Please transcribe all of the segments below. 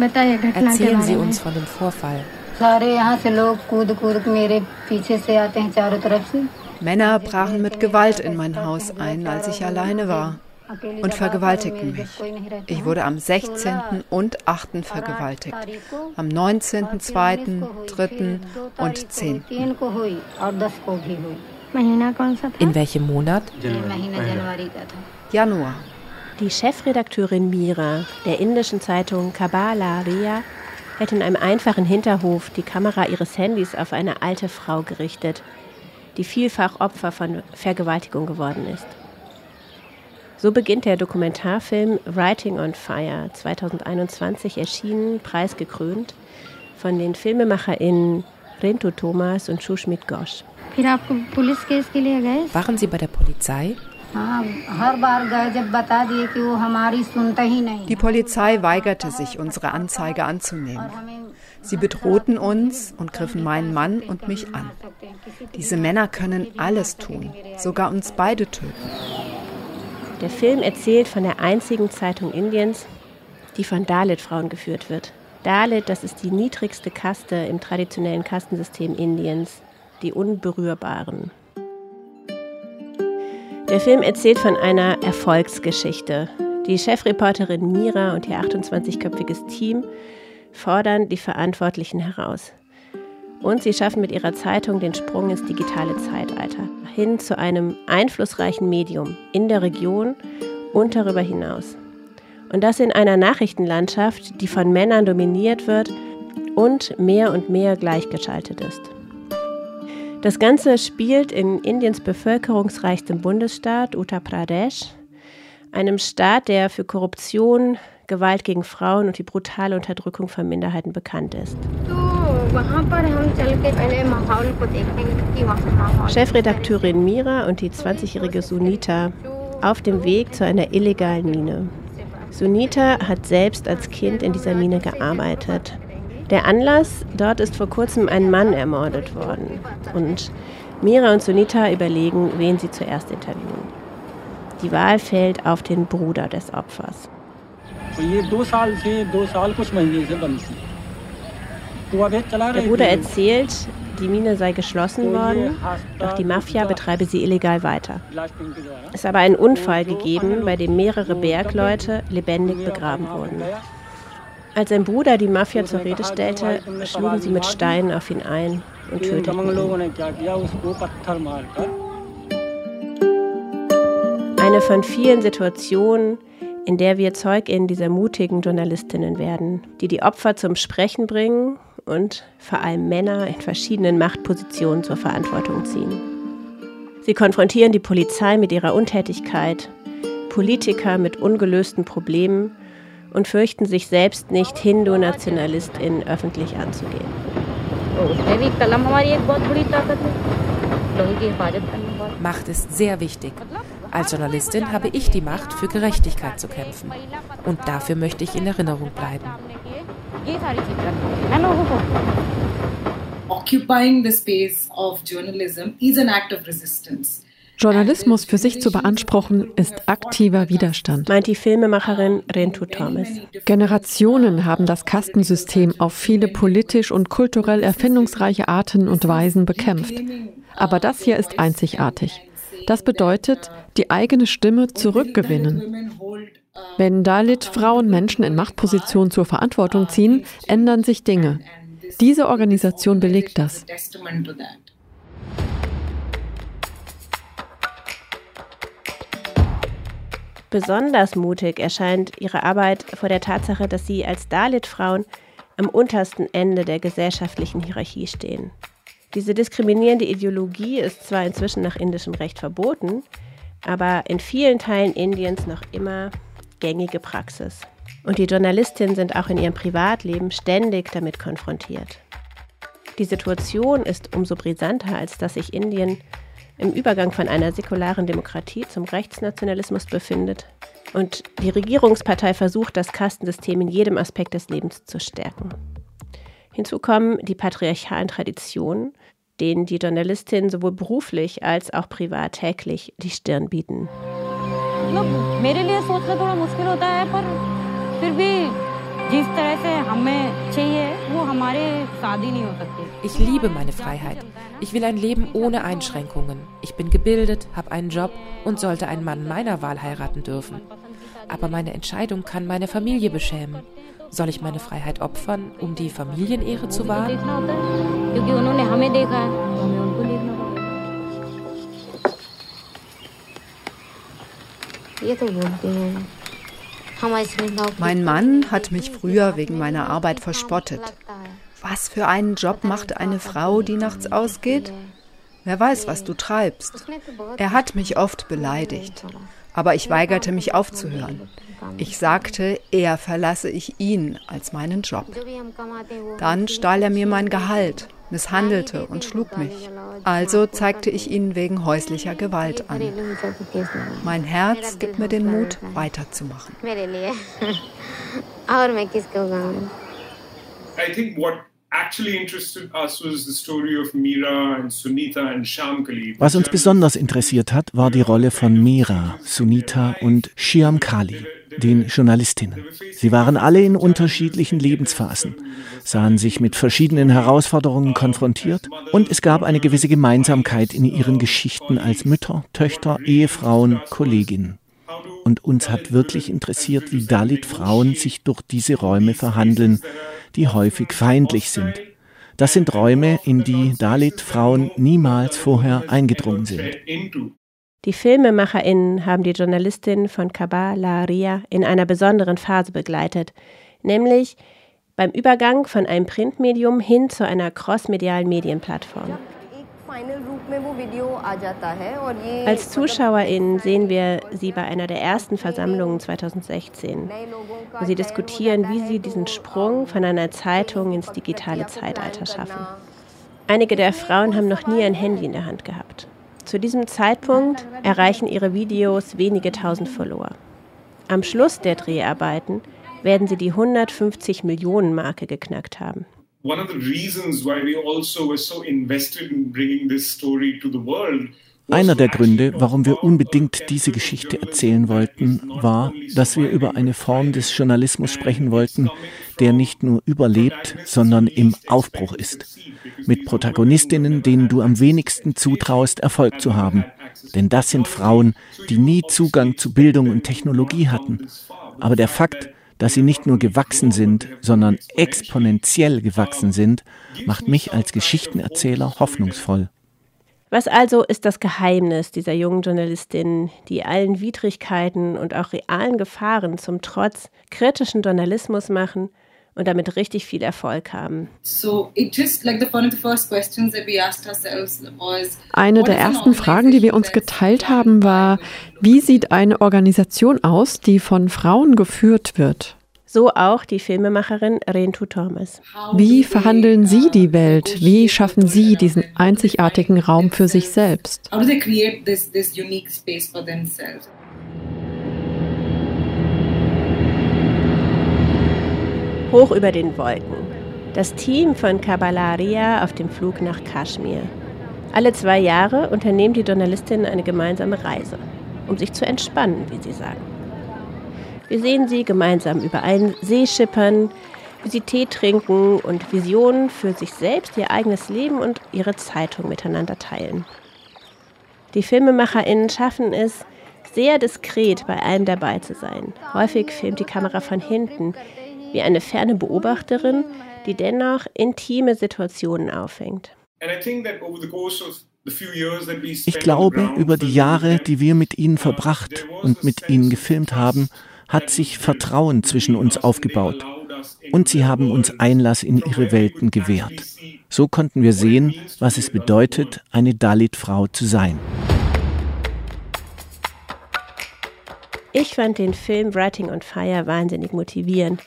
Erzählen Sie uns von dem Vorfall. Männer brachen mit Gewalt in mein Haus ein, als ich alleine war und vergewaltigten mich. Ich wurde am 16. und 8. vergewaltigt, am 19., 2., 3. und 10. In welchem Monat? Januar. Die Chefredakteurin Mira der indischen Zeitung Kabbalah Ria hält in einem einfachen Hinterhof die Kamera ihres Handys auf eine alte Frau gerichtet, die vielfach Opfer von Vergewaltigung geworden ist. So beginnt der Dokumentarfilm Writing on Fire, 2021 erschienen, preisgekrönt, von den FilmemacherInnen Rintu Thomas und Shushmit Ghosh. Waren Sie bei der Polizei? Die Polizei weigerte sich, unsere Anzeige anzunehmen. Sie bedrohten uns und griffen meinen Mann und mich an. Diese Männer können alles tun, sogar uns beide töten. Der Film erzählt von der einzigen Zeitung Indiens, die von Dalit-Frauen geführt wird. Dalit, das ist die niedrigste Kaste im traditionellen Kastensystem Indiens, die Unberührbaren. Der Film erzählt von einer Erfolgsgeschichte. Die Chefreporterin Mira und ihr 28-köpfiges Team fordern die Verantwortlichen heraus. Und sie schaffen mit ihrer Zeitung den Sprung ins digitale Zeitalter, hin zu einem einflussreichen Medium in der Region und darüber hinaus. Und das in einer Nachrichtenlandschaft, die von Männern dominiert wird und mehr und mehr gleichgeschaltet ist. Das Ganze spielt in Indiens bevölkerungsreichstem Bundesstaat Uttar Pradesh, einem Staat, der für Korruption, Gewalt gegen Frauen und die brutale Unterdrückung von Minderheiten bekannt ist. Chefredakteurin Mira und die 20-jährige Sunita auf dem Weg zu einer illegalen Mine. Sunita hat selbst als Kind in dieser Mine gearbeitet der Anlass, dort ist vor kurzem ein Mann ermordet worden. Und Mira und Sunita überlegen, wen sie zuerst interviewen. Die Wahl fällt auf den Bruder des Opfers. Der Bruder erzählt, die Mine sei geschlossen worden, doch die Mafia betreibe sie illegal weiter. Es habe einen Unfall gegeben, bei dem mehrere Bergleute lebendig begraben wurden. Als sein Bruder die Mafia zur Rede stellte, schlugen sie mit Steinen auf ihn ein und töteten ihn. Eine von vielen Situationen, in der wir Zeuginnen dieser mutigen Journalistinnen werden, die die Opfer zum Sprechen bringen und vor allem Männer in verschiedenen Machtpositionen zur Verantwortung ziehen. Sie konfrontieren die Polizei mit ihrer Untätigkeit, Politiker mit ungelösten Problemen und fürchten sich selbst nicht, Hindu-NationalistInnen öffentlich anzugehen. Macht ist sehr wichtig. Als Journalistin habe ich die Macht, für Gerechtigkeit zu kämpfen. Und dafür möchte ich in Erinnerung bleiben. Occupying the space of journalism is an act of resistance. Journalismus für sich zu beanspruchen, ist aktiver Widerstand. Meint die Filmemacherin Rentu Thomas. Generationen haben das Kastensystem auf viele politisch und kulturell erfindungsreiche Arten und Weisen bekämpft. Aber das hier ist einzigartig. Das bedeutet, die eigene Stimme zurückgewinnen. Wenn Dalit Frauen Menschen in Machtpositionen zur Verantwortung ziehen, ändern sich Dinge. Diese Organisation belegt das. Besonders mutig erscheint ihre Arbeit vor der Tatsache, dass sie als Dalit-Frauen am untersten Ende der gesellschaftlichen Hierarchie stehen. Diese diskriminierende Ideologie ist zwar inzwischen nach indischem Recht verboten, aber in vielen Teilen Indiens noch immer gängige Praxis. Und die Journalistinnen sind auch in ihrem Privatleben ständig damit konfrontiert. Die Situation ist umso brisanter, als dass sich Indien im Übergang von einer säkularen Demokratie zum Rechtsnationalismus befindet und die Regierungspartei versucht, das Kastensystem in jedem Aspekt des Lebens zu stärken. Hinzu kommen die patriarchalen Traditionen, denen die Journalistinnen sowohl beruflich als auch privat täglich die Stirn bieten. Ich liebe meine Freiheit. Ich will ein Leben ohne Einschränkungen. Ich bin gebildet, habe einen Job und sollte einen Mann meiner Wahl heiraten dürfen. Aber meine Entscheidung kann meine Familie beschämen. Soll ich meine Freiheit opfern, um die Familienehre zu wahren? Mein Mann hat mich früher wegen meiner Arbeit verspottet. Was für einen Job macht eine Frau, die nachts ausgeht? Wer weiß, was du treibst. Er hat mich oft beleidigt, aber ich weigerte mich aufzuhören. Ich sagte, eher verlasse ich ihn als meinen Job. Dann stahl er mir mein Gehalt, misshandelte und schlug mich. Also zeigte ich ihn wegen häuslicher Gewalt an. Mein Herz gibt mir den Mut, weiterzumachen. I think what was uns besonders interessiert hat, war die Rolle von Mira, Sunita und Shyam Kali, den Journalistinnen. Sie waren alle in unterschiedlichen Lebensphasen, sahen sich mit verschiedenen Herausforderungen konfrontiert und es gab eine gewisse Gemeinsamkeit in ihren Geschichten als Mütter, Töchter, Ehefrauen, Kolleginnen. Und uns hat wirklich interessiert, wie Dalit-Frauen sich durch diese Räume verhandeln, die häufig feindlich sind. Das sind Räume, in die Dalit-Frauen niemals vorher eingedrungen sind. Die FilmemacherInnen haben die Journalistin von Kabalaria in einer besonderen Phase begleitet, nämlich beim Übergang von einem Printmedium hin zu einer crossmedialen Medienplattform. Als ZuschauerInnen sehen wir sie bei einer der ersten Versammlungen 2016, wo sie diskutieren, wie sie diesen Sprung von einer Zeitung ins digitale Zeitalter schaffen. Einige der Frauen haben noch nie ein Handy in der Hand gehabt. Zu diesem Zeitpunkt erreichen ihre Videos wenige tausend Follower. Am Schluss der Dreharbeiten werden sie die 150 Millionen Marke geknackt haben one of the reasons why we also were so invested in bringing this story to the world einer der Gründe, warum wir unbedingt diese Geschichte erzählen wollten, war, dass wir über eine Form des Journalismus sprechen wollten, der nicht nur überlebt, sondern im Aufbruch ist. Mit Protagonistinnen, denen du am wenigsten zutraust, Erfolg zu haben. Denn das sind Frauen, die nie Zugang zu Bildung und Technologie hatten. Aber der Fakt, dass sie nicht nur gewachsen sind, sondern exponentiell gewachsen sind, macht mich als Geschichtenerzähler hoffnungsvoll. Was also ist das Geheimnis dieser jungen Journalistin, die allen Widrigkeiten und auch realen Gefahren zum Trotz kritischen Journalismus machen und damit richtig viel Erfolg haben. Eine der ersten Fragen, die wir uns geteilt haben, war, wie sieht eine Organisation aus, die von Frauen geführt wird? So auch die Filmemacherin Rentu Thomas. Wie verhandeln Sie die Welt? Wie schaffen Sie diesen einzigartigen Raum für sich selbst? Hoch über den Wolken. Das Team von Kabalaria auf dem Flug nach Kaschmir. Alle zwei Jahre unternehmen die Journalistinnen eine gemeinsame Reise, um sich zu entspannen, wie sie sagen. Wir sehen sie gemeinsam über einen See schippern, wie sie Tee trinken und Visionen für sich selbst, ihr eigenes Leben und ihre Zeitung miteinander teilen. Die FilmemacherInnen schaffen es, sehr diskret bei allem dabei zu sein. Häufig filmt die Kamera von hinten, wie eine ferne Beobachterin, die dennoch intime Situationen auffängt. Ich glaube, über die Jahre, die wir mit ihnen verbracht und mit ihnen gefilmt haben, hat sich Vertrauen zwischen uns aufgebaut. Und sie haben uns Einlass in ihre Welten gewährt. So konnten wir sehen, was es bedeutet, eine Dalit-Frau zu sein. Ich fand den Film Writing on Fire wahnsinnig motivierend,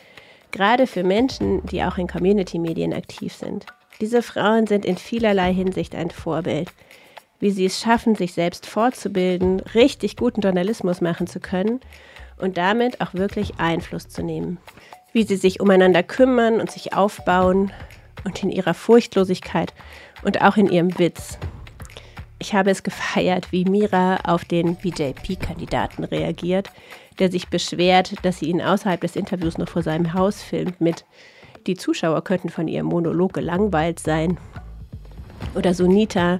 gerade für Menschen, die auch in Community-Medien aktiv sind. Diese Frauen sind in vielerlei Hinsicht ein Vorbild. Wie sie es schaffen, sich selbst fortzubilden, richtig guten Journalismus machen zu können und damit auch wirklich Einfluss zu nehmen. Wie sie sich umeinander kümmern und sich aufbauen und in ihrer Furchtlosigkeit und auch in ihrem Witz. Ich habe es gefeiert, wie Mira auf den BJP-Kandidaten reagiert, der sich beschwert, dass sie ihn außerhalb des Interviews noch vor seinem Haus filmt mit Die Zuschauer könnten von ihrem Monolog gelangweilt sein. Oder Sunita,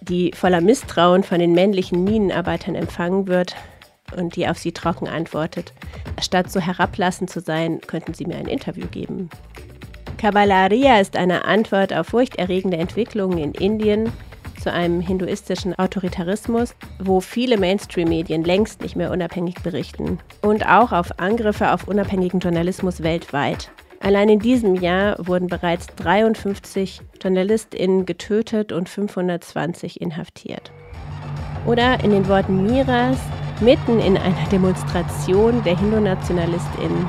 die voller Misstrauen von den männlichen Minenarbeitern empfangen wird und die auf sie trocken antwortet, statt so herablassend zu sein, könnten Sie mir ein Interview geben. Cavalaria ist eine Antwort auf furchterregende Entwicklungen in Indien, zu einem hinduistischen Autoritarismus, wo viele Mainstream-Medien längst nicht mehr unabhängig berichten. Und auch auf Angriffe auf unabhängigen Journalismus weltweit. Allein in diesem Jahr wurden bereits 53 JournalistInnen getötet und 520 inhaftiert. Oder in den Worten Miras, mitten in einer Demonstration der Hindu-NationalistInnen.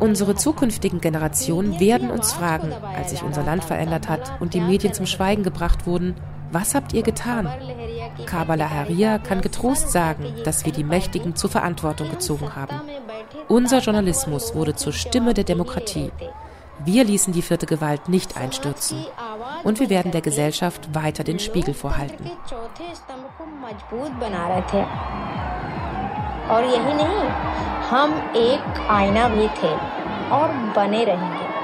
Unsere zukünftigen Generationen werden uns fragen, als sich unser Land verändert hat und die Medien zum Schweigen gebracht wurden, was habt ihr getan? Kabbalah Haria kann getrost sagen, dass wir die Mächtigen zur Verantwortung gezogen haben. Unser Journalismus wurde zur Stimme der Demokratie. Wir ließen die vierte Gewalt nicht einstürzen. Und wir werden der Gesellschaft weiter den Spiegel vorhalten. और यही नहीं हम एक आईना भी थे और बने रहेंगे।